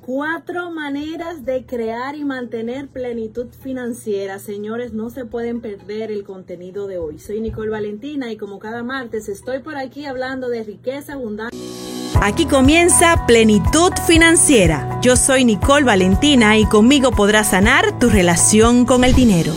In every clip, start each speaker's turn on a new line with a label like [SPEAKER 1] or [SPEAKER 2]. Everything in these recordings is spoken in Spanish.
[SPEAKER 1] Cuatro maneras de crear y mantener plenitud financiera. Señores, no se pueden perder el contenido de hoy. Soy Nicole Valentina y como cada martes estoy por aquí hablando de riqueza, abundancia.
[SPEAKER 2] Aquí comienza Plenitud Financiera. Yo soy Nicole Valentina y conmigo podrás sanar tu relación con el dinero.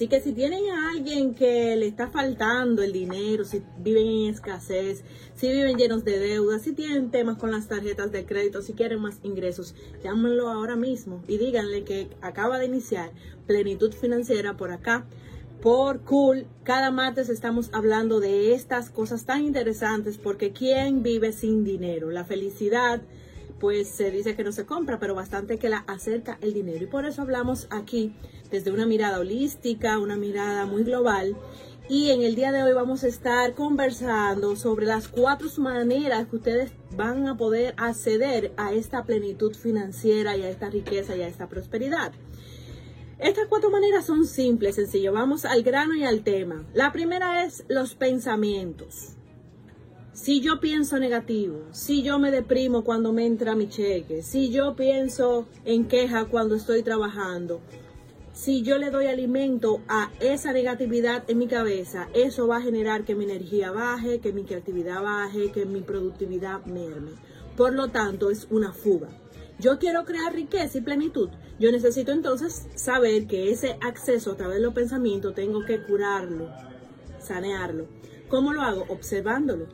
[SPEAKER 1] Así que si tienen a alguien que le está faltando el dinero, si viven en escasez, si viven llenos de deudas, si tienen temas con las tarjetas de crédito, si quieren más ingresos, llámenlo ahora mismo y díganle que acaba de iniciar plenitud financiera por acá. Por cool, cada martes estamos hablando de estas cosas tan interesantes porque ¿quién vive sin dinero? La felicidad, pues se dice que no se compra, pero bastante que la acerca el dinero. Y por eso hablamos aquí desde una mirada holística, una mirada muy global. Y en el día de hoy vamos a estar conversando sobre las cuatro maneras que ustedes van a poder acceder a esta plenitud financiera y a esta riqueza y a esta prosperidad. Estas cuatro maneras son simples, sencillo. Vamos al grano y al tema. La primera es los pensamientos. Si yo pienso negativo, si yo me deprimo cuando me entra mi cheque, si yo pienso en queja cuando estoy trabajando, si yo le doy alimento a esa negatividad en mi cabeza, eso va a generar que mi energía baje, que mi creatividad baje, que mi productividad merme. Por lo tanto, es una fuga. Yo quiero crear riqueza y plenitud. Yo necesito entonces saber que ese acceso a través de los pensamientos tengo que curarlo, sanearlo. ¿Cómo lo hago? Observándolo.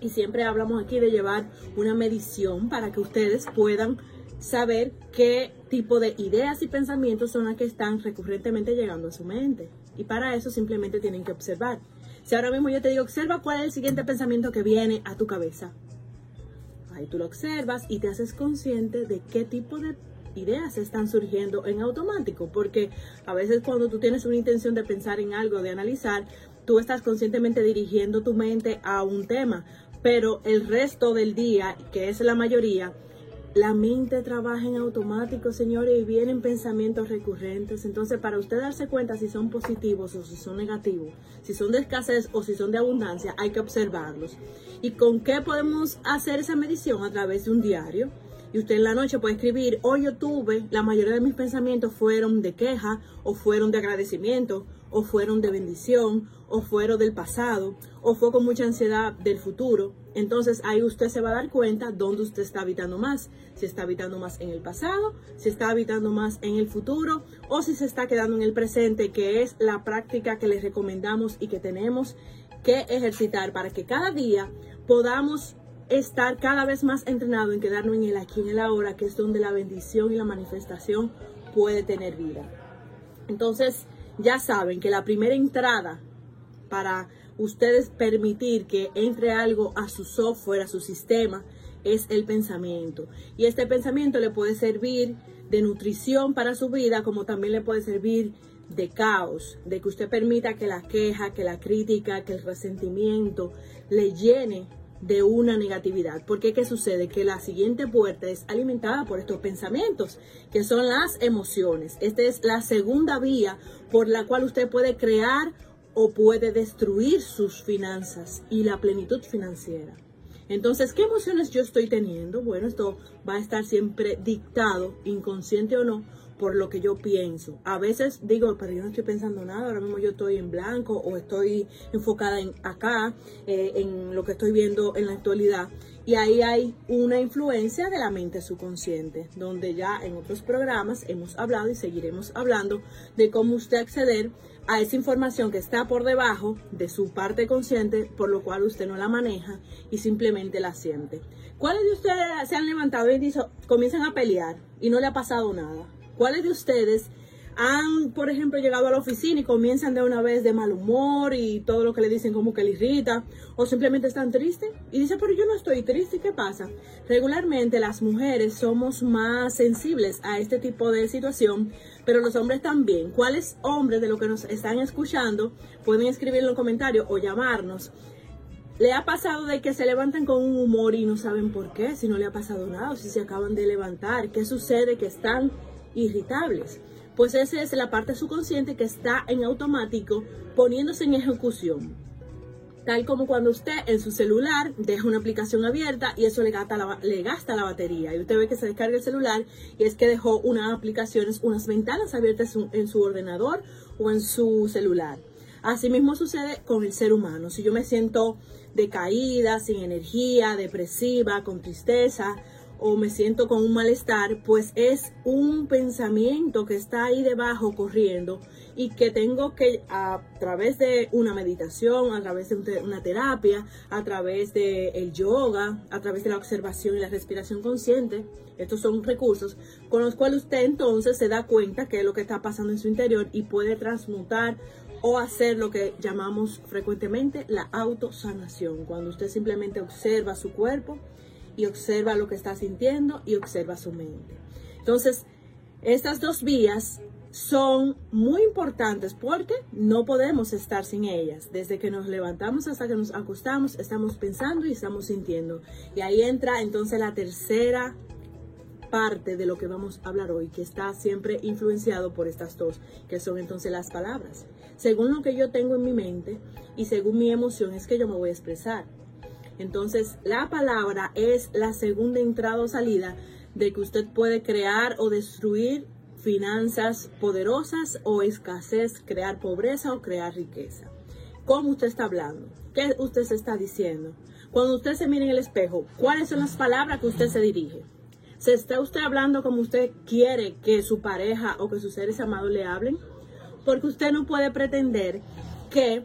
[SPEAKER 1] Y siempre hablamos aquí de llevar una medición para que ustedes puedan saber qué tipo de ideas y pensamientos son las que están recurrentemente llegando a su mente. Y para eso simplemente tienen que observar. Si ahora mismo yo te digo, observa cuál es el siguiente pensamiento que viene a tu cabeza. Ahí tú lo observas y te haces consciente de qué tipo de ideas están surgiendo en automático, porque a veces cuando tú tienes una intención de pensar en algo, de analizar, tú estás conscientemente dirigiendo tu mente a un tema, pero el resto del día, que es la mayoría, la mente trabaja en automático, señores, y vienen pensamientos recurrentes. Entonces, para usted darse cuenta si son positivos o si son negativos, si son de escasez o si son de abundancia, hay que observarlos. ¿Y con qué podemos hacer esa medición? A través de un diario. Y usted en la noche puede escribir, hoy yo tuve, la mayoría de mis pensamientos fueron de queja o fueron de agradecimiento o fueron de bendición, o fueron del pasado, o fue con mucha ansiedad del futuro. Entonces ahí usted se va a dar cuenta dónde usted está habitando más. Si está habitando más en el pasado, si está habitando más en el futuro, o si se está quedando en el presente, que es la práctica que les recomendamos y que tenemos que ejercitar para que cada día podamos estar cada vez más entrenado en quedarnos en el aquí, en el ahora, que es donde la bendición y la manifestación puede tener vida. Entonces, ya saben que la primera entrada para ustedes permitir que entre algo a su software, a su sistema, es el pensamiento. Y este pensamiento le puede servir de nutrición para su vida, como también le puede servir de caos, de que usted permita que la queja, que la crítica, que el resentimiento le llene de una negatividad. Porque ¿qué sucede? Que la siguiente puerta es alimentada por estos pensamientos, que son las emociones. Esta es la segunda vía por la cual usted puede crear o puede destruir sus finanzas y la plenitud financiera. Entonces, ¿qué emociones yo estoy teniendo? Bueno, esto va a estar siempre dictado, inconsciente o no, por lo que yo pienso. A veces digo, pero yo no estoy pensando nada, ahora mismo yo estoy en blanco o estoy enfocada en acá, eh, en lo que estoy viendo en la actualidad. Y ahí hay una influencia de la mente subconsciente, donde ya en otros programas hemos hablado y seguiremos hablando de cómo usted acceder a esa información que está por debajo de su parte consciente, por lo cual usted no la maneja y simplemente la siente. ¿Cuáles de ustedes se han levantado y dicho, comienzan a pelear y no le ha pasado nada? ¿Cuáles de ustedes han, por ejemplo, llegado a la oficina y comienzan de una vez de mal humor y todo lo que le dicen como que le irrita o simplemente están tristes? Y dice, pero yo no estoy triste, ¿qué pasa? Regularmente las mujeres somos más sensibles a este tipo de situación, pero los hombres también. ¿Cuáles hombres de lo que nos están escuchando pueden escribir en los comentarios o llamarnos? ¿Le ha pasado de que se levantan con un humor y no saben por qué? Si no le ha pasado nada o si se acaban de levantar. ¿Qué sucede? Que están irritables. Pues esa es la parte subconsciente que está en automático poniéndose en ejecución. Tal como cuando usted en su celular deja una aplicación abierta y eso le gasta la, le gasta la batería. Y usted ve que se descarga el celular y es que dejó unas aplicaciones, unas ventanas abiertas en su ordenador o en su celular. Asimismo sucede con el ser humano. Si yo me siento decaída, sin energía, depresiva, con tristeza, o me siento con un malestar, pues es un pensamiento que está ahí debajo corriendo y que tengo que a través de una meditación, a través de una terapia, a través del el yoga, a través de la observación y la respiración consciente, estos son recursos con los cuales usted entonces se da cuenta que es lo que está pasando en su interior y puede transmutar o hacer lo que llamamos frecuentemente la autosanación, cuando usted simplemente observa su cuerpo y observa lo que está sintiendo y observa su mente. Entonces, estas dos vías son muy importantes porque no podemos estar sin ellas. Desde que nos levantamos hasta que nos acostamos, estamos pensando y estamos sintiendo. Y ahí entra entonces la tercera parte de lo que vamos a hablar hoy, que está siempre influenciado por estas dos, que son entonces las palabras. Según lo que yo tengo en mi mente y según mi emoción es que yo me voy a expresar. Entonces, la palabra es la segunda entrada o salida de que usted puede crear o destruir finanzas poderosas o escasez, crear pobreza o crear riqueza. ¿Cómo usted está hablando? ¿Qué usted se está diciendo? Cuando usted se mira en el espejo, ¿cuáles son las palabras que usted se dirige? ¿Se está usted hablando como usted quiere que su pareja o que sus seres amados le hablen? Porque usted no puede pretender que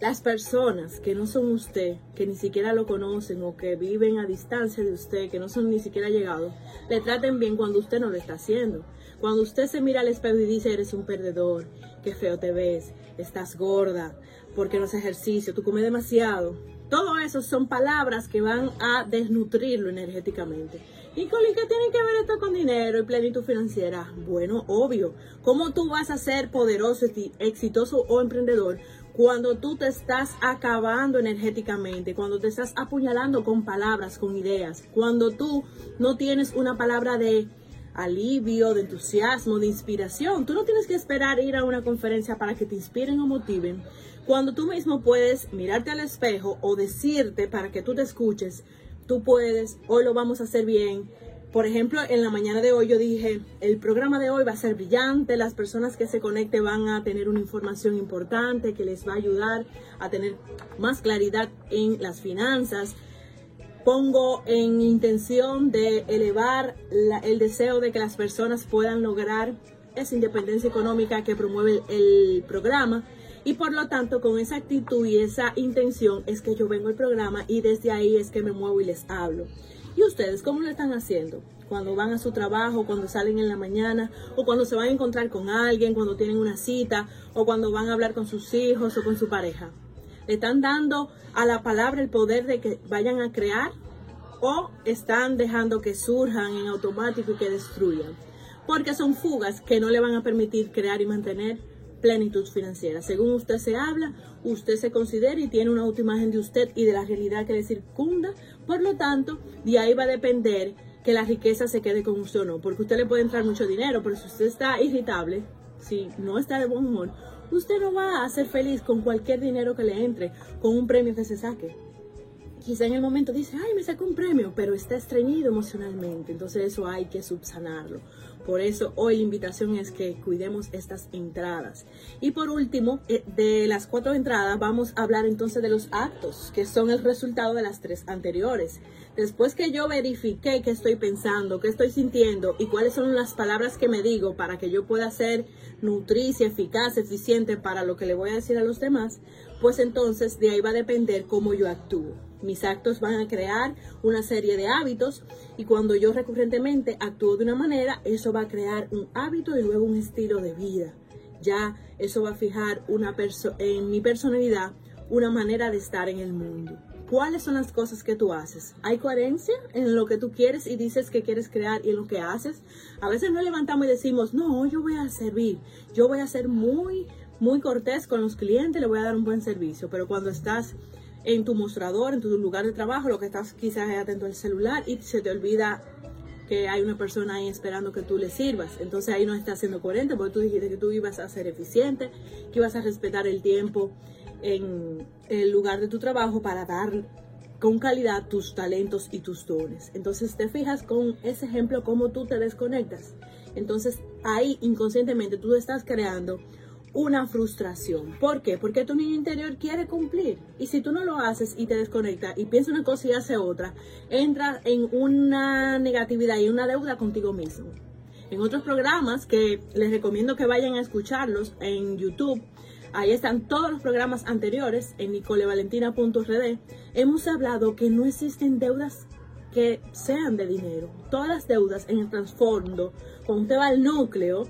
[SPEAKER 1] las personas que no son usted, que ni siquiera lo conocen o que viven a distancia de usted, que no son ni siquiera llegados, le traten bien cuando usted no lo está haciendo. Cuando usted se mira al espejo y dice, eres un perdedor, qué feo te ves, estás gorda, porque no haces ejercicio, tú comes demasiado. Todo eso son palabras que van a desnutrirlo energéticamente. ¿Y con qué tiene que ver esto con dinero y plenitud financiera? Bueno, obvio. ¿Cómo tú vas a ser poderoso, exitoso o emprendedor cuando tú te estás acabando energéticamente, cuando te estás apuñalando con palabras, con ideas, cuando tú no tienes una palabra de alivio, de entusiasmo, de inspiración. Tú no tienes que esperar ir a una conferencia para que te inspiren o motiven. Cuando tú mismo puedes mirarte al espejo o decirte para que tú te escuches, tú puedes, hoy lo vamos a hacer bien, por ejemplo, en la mañana de hoy yo dije, el programa de hoy va a ser brillante, las personas que se conecten van a tener una información importante que les va a ayudar a tener más claridad en las finanzas. Pongo en intención de elevar el deseo de que las personas puedan lograr esa independencia económica que promueve el programa. Y por lo tanto, con esa actitud y esa intención es que yo vengo al programa y desde ahí es que me muevo y les hablo. ¿Y ustedes cómo lo están haciendo? Cuando van a su trabajo, cuando salen en la mañana, o cuando se van a encontrar con alguien, cuando tienen una cita, o cuando van a hablar con sus hijos o con su pareja. ¿Le están dando a la palabra el poder de que vayan a crear? ¿O están dejando que surjan en automático y que destruyan? Porque son fugas que no le van a permitir crear y mantener plenitud financiera. Según usted se habla, usted se considera y tiene una autoimagen de usted y de la realidad que le circunda. Por lo tanto, de ahí va a depender que la riqueza se quede con usted o no, porque usted le puede entrar mucho dinero, pero si usted está irritable, si no está de buen humor, usted no va a ser feliz con cualquier dinero que le entre, con un premio que se saque. Quizá en el momento dice, ay, me sacó un premio, pero está estreñido emocionalmente, entonces eso hay que subsanarlo. Por eso hoy la invitación es que cuidemos estas entradas. Y por último, eh, de las cuatro entradas vamos a hablar entonces de los actos, que son el resultado de las tres anteriores. Después que yo verifique qué estoy pensando, qué estoy sintiendo y cuáles son las palabras que me digo para que yo pueda ser nutricia, eficaz, eficiente para lo que le voy a decir a los demás, pues entonces de ahí va a depender cómo yo actúo. Mis actos van a crear una serie de hábitos y cuando yo recurrentemente actúo de una manera, eso va a crear un hábito y luego un estilo de vida. Ya eso va a fijar una en mi personalidad una manera de estar en el mundo. ¿Cuáles son las cosas que tú haces? ¿Hay coherencia en lo que tú quieres y dices que quieres crear y en lo que haces? A veces nos levantamos y decimos, no, yo voy a servir, yo voy a ser muy, muy cortés con los clientes, le voy a dar un buen servicio, pero cuando estás en tu mostrador, en tu lugar de trabajo, lo que estás quizás atento al celular y se te olvida que hay una persona ahí esperando que tú le sirvas. Entonces ahí no estás siendo coherente porque tú dijiste que tú ibas a ser eficiente, que ibas a respetar el tiempo en el lugar de tu trabajo para dar con calidad tus talentos y tus dones. Entonces te fijas con ese ejemplo cómo tú te desconectas. Entonces ahí inconscientemente tú estás creando una frustración. ¿Por qué? Porque tu niño interior quiere cumplir. Y si tú no lo haces y te desconectas y piensas una cosa y hace otra, entras en una negatividad y una deuda contigo mismo. En otros programas que les recomiendo que vayan a escucharlos en YouTube, ahí están todos los programas anteriores en nicolevalentina.rd, hemos hablado que no existen deudas que sean de dinero. Todas las deudas en el trasfondo, cuando usted va al núcleo,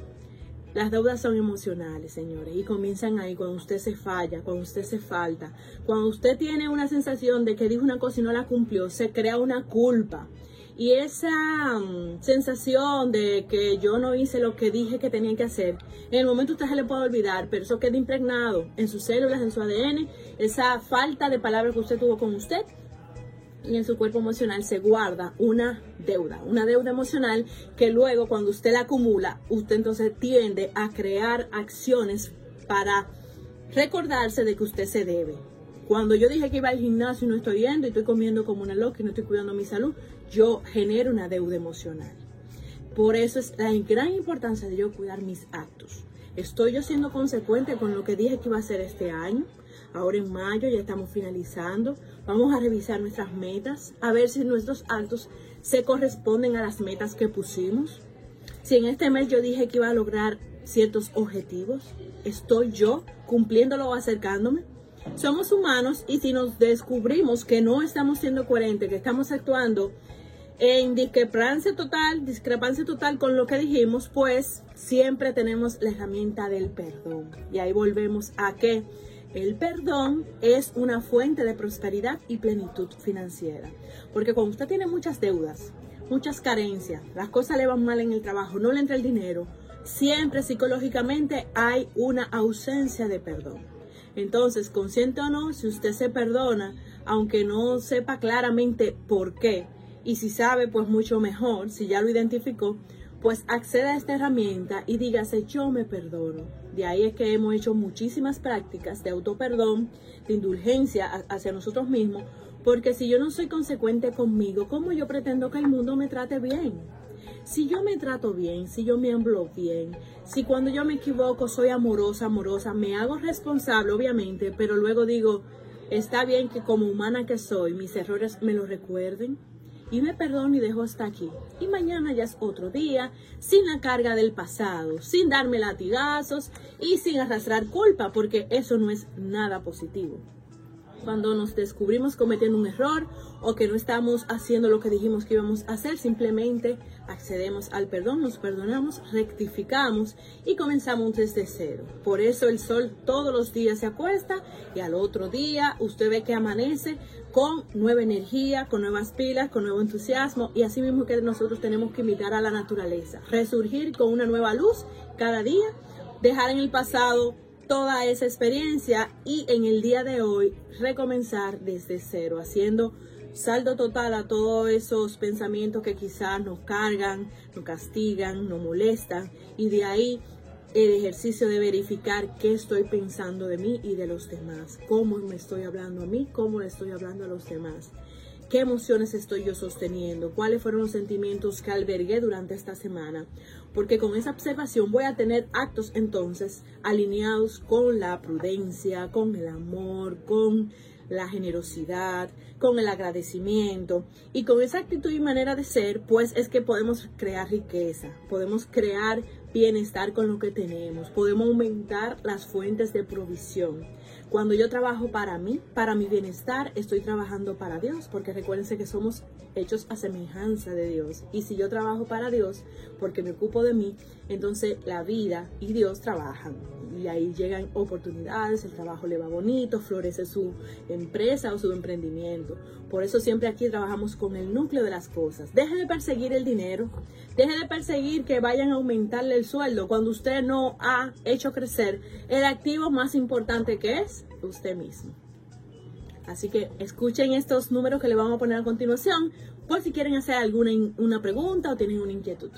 [SPEAKER 1] las deudas son emocionales, señores, y comienzan ahí cuando usted se falla, cuando usted se falta, cuando usted tiene una sensación de que dijo una cosa y no la cumplió, se crea una culpa. Y esa mm, sensación de que yo no hice lo que dije que tenía que hacer, en el momento usted se le puede olvidar, pero eso queda impregnado en sus células, en su ADN, esa falta de palabras que usted tuvo con usted, y en su cuerpo emocional se guarda una deuda, una deuda emocional que luego cuando usted la acumula, usted entonces tiende a crear acciones para recordarse de que usted se debe. Cuando yo dije que iba al gimnasio y no estoy yendo y estoy comiendo como una loca y no estoy cuidando mi salud, yo genero una deuda emocional. Por eso es la gran importancia de yo cuidar mis actos. ¿Estoy yo siendo consecuente con lo que dije que iba a hacer este año? Ahora en mayo ya estamos finalizando. Vamos a revisar nuestras metas, a ver si nuestros actos se corresponden a las metas que pusimos. Si en este mes yo dije que iba a lograr ciertos objetivos, ¿estoy yo cumpliéndolo o acercándome? Somos humanos y si nos descubrimos que no estamos siendo coherentes, que estamos actuando en discrepancia total, discrepancia total con lo que dijimos, pues siempre tenemos la herramienta del perdón. Y ahí volvemos a que el perdón es una fuente de prosperidad y plenitud financiera. Porque cuando usted tiene muchas deudas, muchas carencias, las cosas le van mal en el trabajo, no le entra el dinero, siempre psicológicamente hay una ausencia de perdón. Entonces, consciente o no, si usted se perdona, aunque no sepa claramente por qué, y si sabe, pues mucho mejor, si ya lo identificó, pues acceda a esta herramienta y dígase yo me perdono. De ahí es que hemos hecho muchísimas prácticas de autoperdón, de indulgencia hacia nosotros mismos, porque si yo no soy consecuente conmigo, ¿cómo yo pretendo que el mundo me trate bien? Si yo me trato bien, si yo me hablo bien, si cuando yo me equivoco soy amorosa, amorosa, me hago responsable, obviamente, pero luego digo, está bien que como humana que soy, mis errores me lo recuerden, y me perdono y dejo hasta aquí. Y mañana ya es otro día, sin la carga del pasado, sin darme latigazos y sin arrastrar culpa, porque eso no es nada positivo cuando nos descubrimos cometiendo un error o que no estamos haciendo lo que dijimos que íbamos a hacer, simplemente accedemos al perdón, nos perdonamos, rectificamos y comenzamos desde cero. Por eso el sol todos los días se acuesta y al otro día usted ve que amanece con nueva energía, con nuevas pilas, con nuevo entusiasmo y así mismo que nosotros tenemos que imitar a la naturaleza, resurgir con una nueva luz cada día, dejar en el pasado toda esa experiencia y en el día de hoy recomenzar desde cero, haciendo saldo total a todos esos pensamientos que quizás nos cargan, nos castigan, nos molestan y de ahí el ejercicio de verificar qué estoy pensando de mí y de los demás, cómo me estoy hablando a mí, cómo le estoy hablando a los demás qué emociones estoy yo sosteniendo, cuáles fueron los sentimientos que albergué durante esta semana, porque con esa observación voy a tener actos entonces alineados con la prudencia, con el amor, con la generosidad, con el agradecimiento y con esa actitud y manera de ser, pues es que podemos crear riqueza, podemos crear bienestar con lo que tenemos, podemos aumentar las fuentes de provisión. Cuando yo trabajo para mí, para mi bienestar, estoy trabajando para Dios, porque recuérdense que somos hechos a semejanza de Dios. Y si yo trabajo para Dios, porque me ocupo de mí, entonces la vida y Dios trabajan. Y ahí llegan oportunidades, el trabajo le va bonito, florece su empresa o su emprendimiento. Por eso siempre aquí trabajamos con el núcleo de las cosas. Deje de perseguir el dinero, deje de perseguir que vayan a aumentarle el sueldo cuando usted no ha hecho crecer el activo más importante que es usted mismo. Así que escuchen estos números que le vamos a poner a continuación por si quieren hacer alguna una pregunta o tienen una inquietud.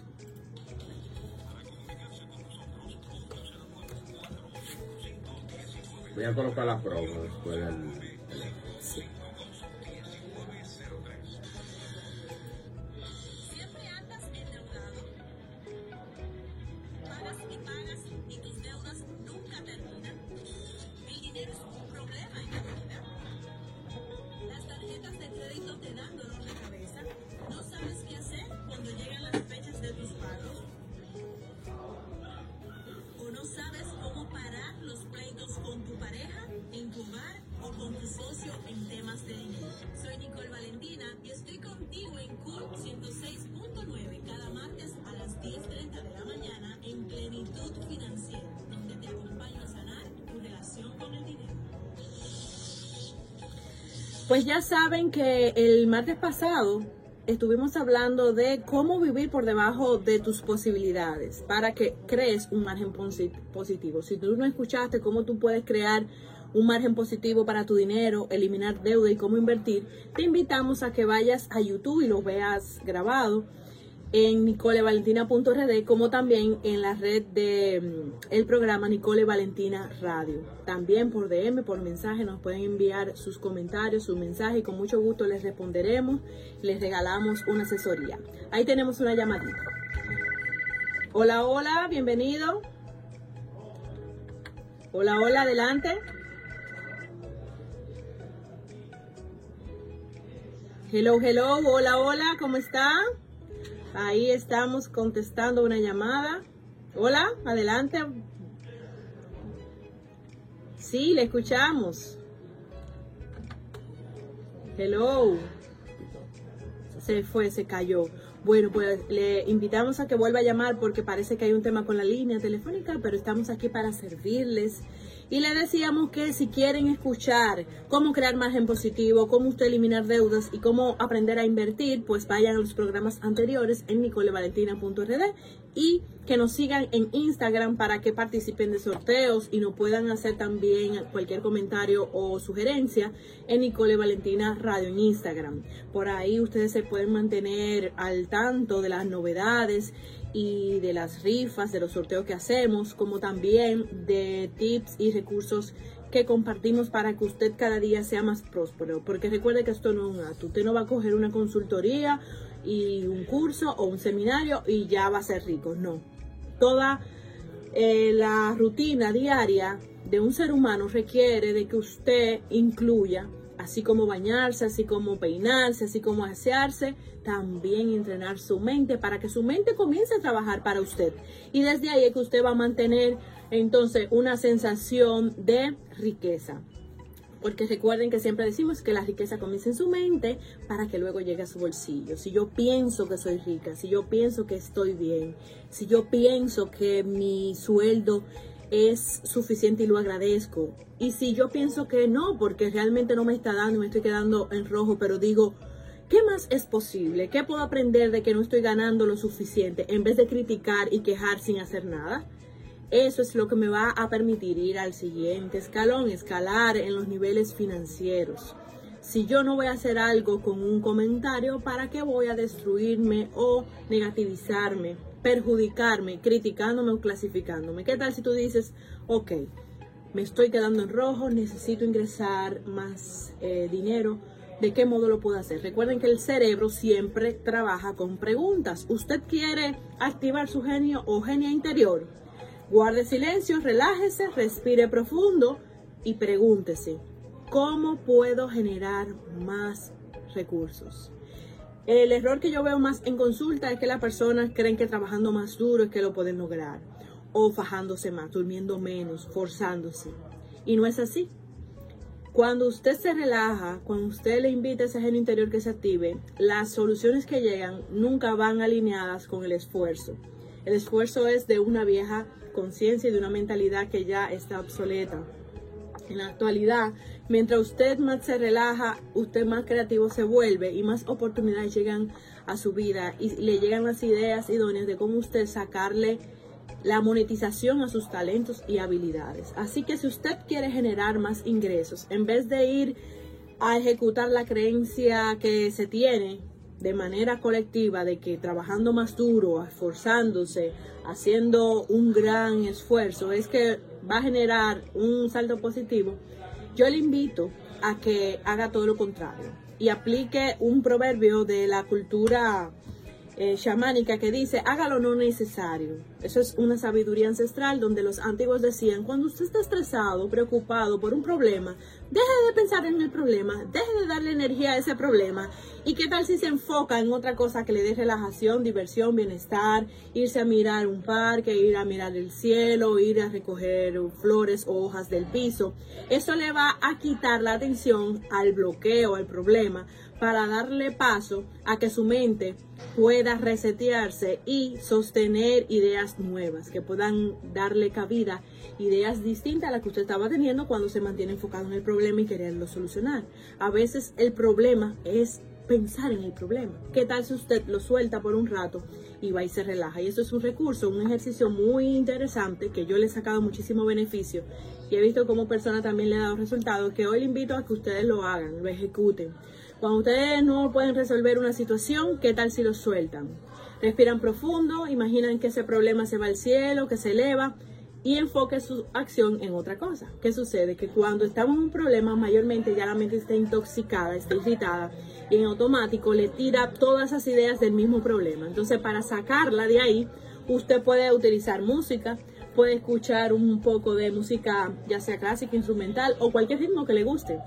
[SPEAKER 3] Voy a colocar la promo después del...
[SPEAKER 1] Pues ya saben que el martes pasado estuvimos hablando de cómo vivir por debajo de tus posibilidades para que crees un margen positivo. Si tú no escuchaste cómo tú puedes crear un margen positivo para tu dinero, eliminar deuda y cómo invertir, te invitamos a que vayas a YouTube y lo veas grabado en nicolevalentina.rd como también en la red de mm, el programa Nicole Valentina Radio. También por DM, por mensaje nos pueden enviar sus comentarios, sus mensajes y con mucho gusto les responderemos, les regalamos una asesoría. Ahí tenemos una llamadita. Hola, hola, bienvenido. Hola, hola, adelante. Hello, hello, hola, hola, ¿cómo está? Ahí estamos contestando una llamada. Hola, adelante. Sí, le escuchamos. Hello. Se fue, se cayó. Bueno, pues le invitamos a que vuelva a llamar porque parece que hay un tema con la línea telefónica, pero estamos aquí para servirles y le decíamos que si quieren escuchar cómo crear margen positivo, cómo usted eliminar deudas y cómo aprender a invertir, pues vayan a los programas anteriores en nicolevalentina.rd y que nos sigan en Instagram para que participen de sorteos y nos puedan hacer también cualquier comentario o sugerencia en Nicole Valentina Radio en Instagram. Por ahí ustedes se pueden mantener al tanto de las novedades y de las rifas, de los sorteos que hacemos, como también de tips y recursos que compartimos para que usted cada día sea más próspero. Porque recuerde que esto no es un acto. Usted no va a coger una consultoría y un curso o un seminario y ya va a ser rico. No. Toda eh, la rutina diaria de un ser humano requiere de que usted incluya así como bañarse, así como peinarse, así como asearse, también entrenar su mente para que su mente comience a trabajar para usted. Y desde ahí es que usted va a mantener entonces una sensación de riqueza. Porque recuerden que siempre decimos que la riqueza comienza en su mente para que luego llegue a su bolsillo. Si yo pienso que soy rica, si yo pienso que estoy bien, si yo pienso que mi sueldo es suficiente y lo agradezco. Y si yo pienso que no, porque realmente no me está dando, me estoy quedando en rojo, pero digo, ¿qué más es posible? ¿Qué puedo aprender de que no estoy ganando lo suficiente en vez de criticar y quejar sin hacer nada? Eso es lo que me va a permitir ir al siguiente escalón, escalar en los niveles financieros. Si yo no voy a hacer algo con un comentario, ¿para qué voy a destruirme o negativizarme? perjudicarme, criticándome o clasificándome. ¿Qué tal si tú dices, ok, me estoy quedando en rojo, necesito ingresar más eh, dinero? ¿De qué modo lo puedo hacer? Recuerden que el cerebro siempre trabaja con preguntas. ¿Usted quiere activar su genio o genia interior? Guarde silencio, relájese, respire profundo y pregúntese, ¿cómo puedo generar más recursos? El error que yo veo más en consulta es que las personas creen que trabajando más duro es que lo pueden lograr, o fajándose más, durmiendo menos, forzándose. Y no es así. Cuando usted se relaja, cuando usted le invita a ese genio interior que se active, las soluciones que llegan nunca van alineadas con el esfuerzo. El esfuerzo es de una vieja conciencia y de una mentalidad que ya está obsoleta. En la actualidad, mientras usted más se relaja, usted más creativo se vuelve y más oportunidades llegan a su vida y le llegan las ideas idóneas de cómo usted sacarle la monetización a sus talentos y habilidades. Así que si usted quiere generar más ingresos, en vez de ir a ejecutar la creencia que se tiene de manera colectiva de que trabajando más duro, esforzándose, haciendo un gran esfuerzo, es que va a generar un salto positivo, yo le invito a que haga todo lo contrario y aplique un proverbio de la cultura eh, que dice, hágalo no necesario. Eso es una sabiduría ancestral donde los antiguos decían, cuando usted está estresado, preocupado por un problema, deje de pensar en el problema, deje de darle energía a ese problema. ¿Y qué tal si se enfoca en otra cosa que le dé relajación, diversión, bienestar, irse a mirar un parque, ir a mirar el cielo, ir a recoger flores o hojas del piso? Eso le va a quitar la atención al bloqueo, al problema, para darle paso a que su mente pueda resetearse y sostener ideas nuevas, que puedan darle cabida, ideas distintas a las que usted estaba teniendo cuando se mantiene enfocado en el problema y quererlo solucionar. A veces el problema es pensar en el problema. ¿Qué tal si usted lo suelta por un rato y va y se relaja? Y eso es un recurso, un ejercicio muy interesante que yo le he sacado muchísimo beneficio y he visto cómo persona también le ha dado resultados que hoy le invito a que ustedes lo hagan, lo ejecuten. Cuando ustedes no pueden resolver una situación, ¿qué tal si lo sueltan? Respiran profundo, imaginan que ese problema se va al cielo, que se eleva y enfoque su acción en otra cosa. ¿Qué sucede? Que cuando estamos en un problema, mayormente ya la mente está intoxicada, está irritada y en automático le tira todas esas ideas del mismo problema. Entonces, para sacarla de ahí, usted puede utilizar música, puede escuchar un poco de música, ya sea clásica, instrumental o cualquier ritmo que le guste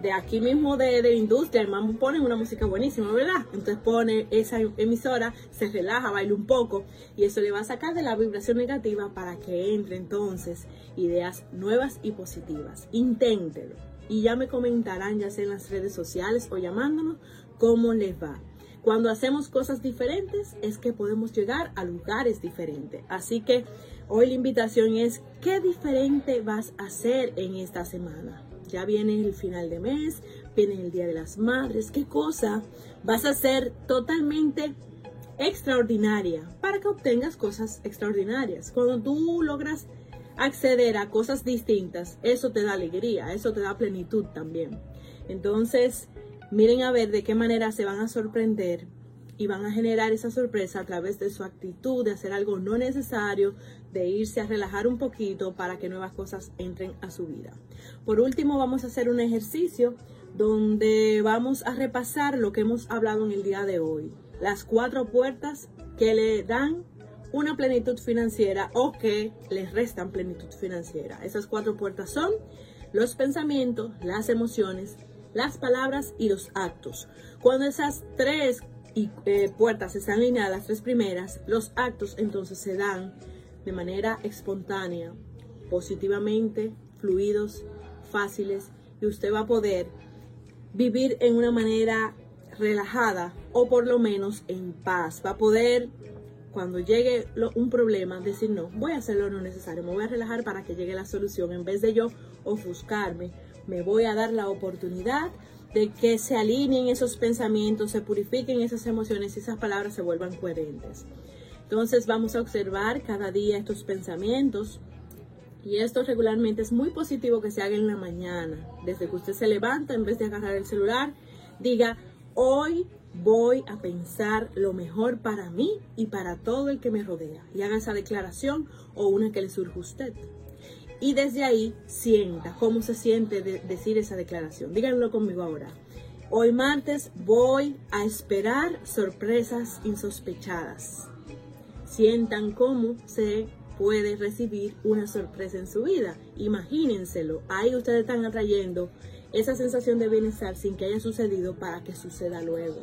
[SPEAKER 1] de aquí mismo de, de industria, el mambo pone una música buenísima, ¿verdad? Entonces pone esa emisora, se relaja, baila un poco y eso le va a sacar de la vibración negativa para que entre entonces ideas nuevas y positivas. Inténtelo y ya me comentarán ya sea en las redes sociales o llamándonos cómo les va. Cuando hacemos cosas diferentes es que podemos llegar a lugares diferentes. Así que hoy la invitación es, ¿qué diferente vas a hacer en esta semana? Ya viene el final de mes, viene el Día de las Madres. ¿Qué cosa vas a hacer totalmente extraordinaria para que obtengas cosas extraordinarias? Cuando tú logras acceder a cosas distintas, eso te da alegría, eso te da plenitud también. Entonces, miren a ver de qué manera se van a sorprender y van a generar esa sorpresa a través de su actitud de hacer algo no necesario, de irse a relajar un poquito para que nuevas cosas entren a su vida. Por último, vamos a hacer un ejercicio donde vamos a repasar lo que hemos hablado en el día de hoy. Las cuatro puertas que le dan una plenitud financiera o que les restan plenitud financiera. Esas cuatro puertas son los pensamientos, las emociones, las palabras y los actos. Cuando esas tres y eh, puertas están alineadas, las tres primeras, los actos entonces se dan de manera espontánea, positivamente, fluidos, fáciles, y usted va a poder vivir en una manera relajada o por lo menos en paz. Va a poder, cuando llegue un problema, decir no, voy a hacer lo no necesario, me voy a relajar para que llegue la solución. En vez de yo ofuscarme, me voy a dar la oportunidad de que se alineen esos pensamientos, se purifiquen esas emociones y esas palabras se vuelvan coherentes. Entonces vamos a observar cada día estos pensamientos y esto regularmente es muy positivo que se haga en la mañana. Desde que usted se levanta, en vez de agarrar el celular, diga, hoy voy a pensar lo mejor para mí y para todo el que me rodea. Y haga esa declaración o una que le surja a usted y desde ahí sienta cómo se siente decir esa declaración. Díganlo conmigo ahora. Hoy martes voy a esperar sorpresas insospechadas. Sientan cómo se puede recibir una sorpresa en su vida. Imagínenselo. Ahí ustedes están atrayendo esa sensación de bienestar sin que haya sucedido para que suceda luego.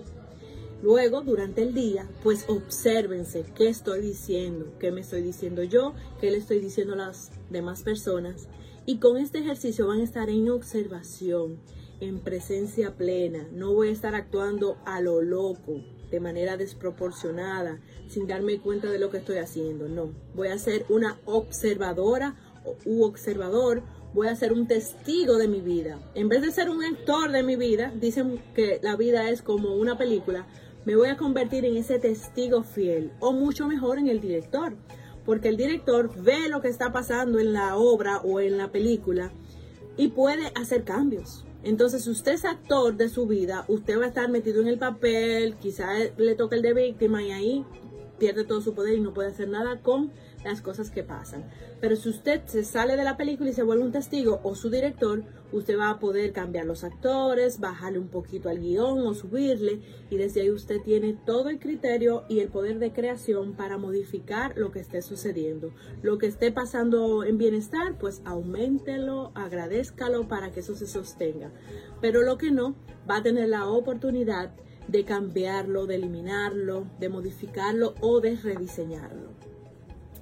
[SPEAKER 1] Luego, durante el día, pues obsérvense qué estoy diciendo, qué me estoy diciendo yo, qué le estoy diciendo a las demás personas. Y con este ejercicio van a estar en observación, en presencia plena. No voy a estar actuando a lo loco, de manera desproporcionada, sin darme cuenta de lo que estoy haciendo. No, voy a ser una observadora u observador, voy a ser un testigo de mi vida. En vez de ser un actor de mi vida, dicen que la vida es como una película, me voy a convertir en ese testigo fiel o mucho mejor en el director, porque el director ve lo que está pasando en la obra o en la película y puede hacer cambios. Entonces, si usted es actor de su vida, usted va a estar metido en el papel, quizás le toque el de víctima y ahí pierde todo su poder y no puede hacer nada con las cosas que pasan. Pero si usted se sale de la película y se vuelve un testigo o su director, usted va a poder cambiar los actores, bajarle un poquito al guion o subirle y desde ahí usted tiene todo el criterio y el poder de creación para modificar lo que esté sucediendo. Lo que esté pasando en bienestar, pues aumentelo, agradezcalo para que eso se sostenga. Pero lo que no, va a tener la oportunidad de cambiarlo, de eliminarlo, de modificarlo o de rediseñarlo.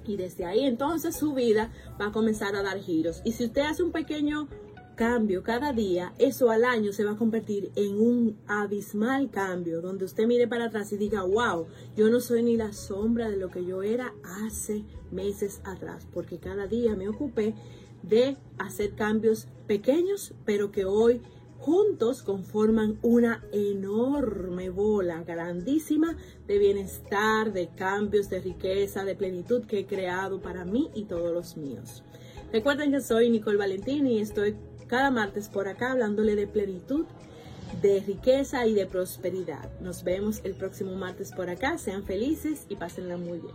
[SPEAKER 1] Y desde ahí entonces su vida va a comenzar a dar giros. Y si usted hace un pequeño cambio cada día, eso al año se va a convertir en un abismal cambio, donde usted mire para atrás y diga, wow, yo no soy ni la sombra de lo que yo era hace meses atrás, porque cada día me ocupé de hacer cambios pequeños, pero que hoy juntos conforman una enorme bola grandísima de bienestar, de cambios, de riqueza, de plenitud que he creado para mí y todos los míos. Recuerden que soy Nicole Valentín y estoy cada martes por acá hablándole de plenitud, de riqueza y de prosperidad. Nos vemos el próximo martes por acá. Sean felices y pásenla muy bien.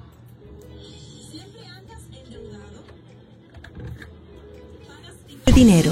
[SPEAKER 2] Dinero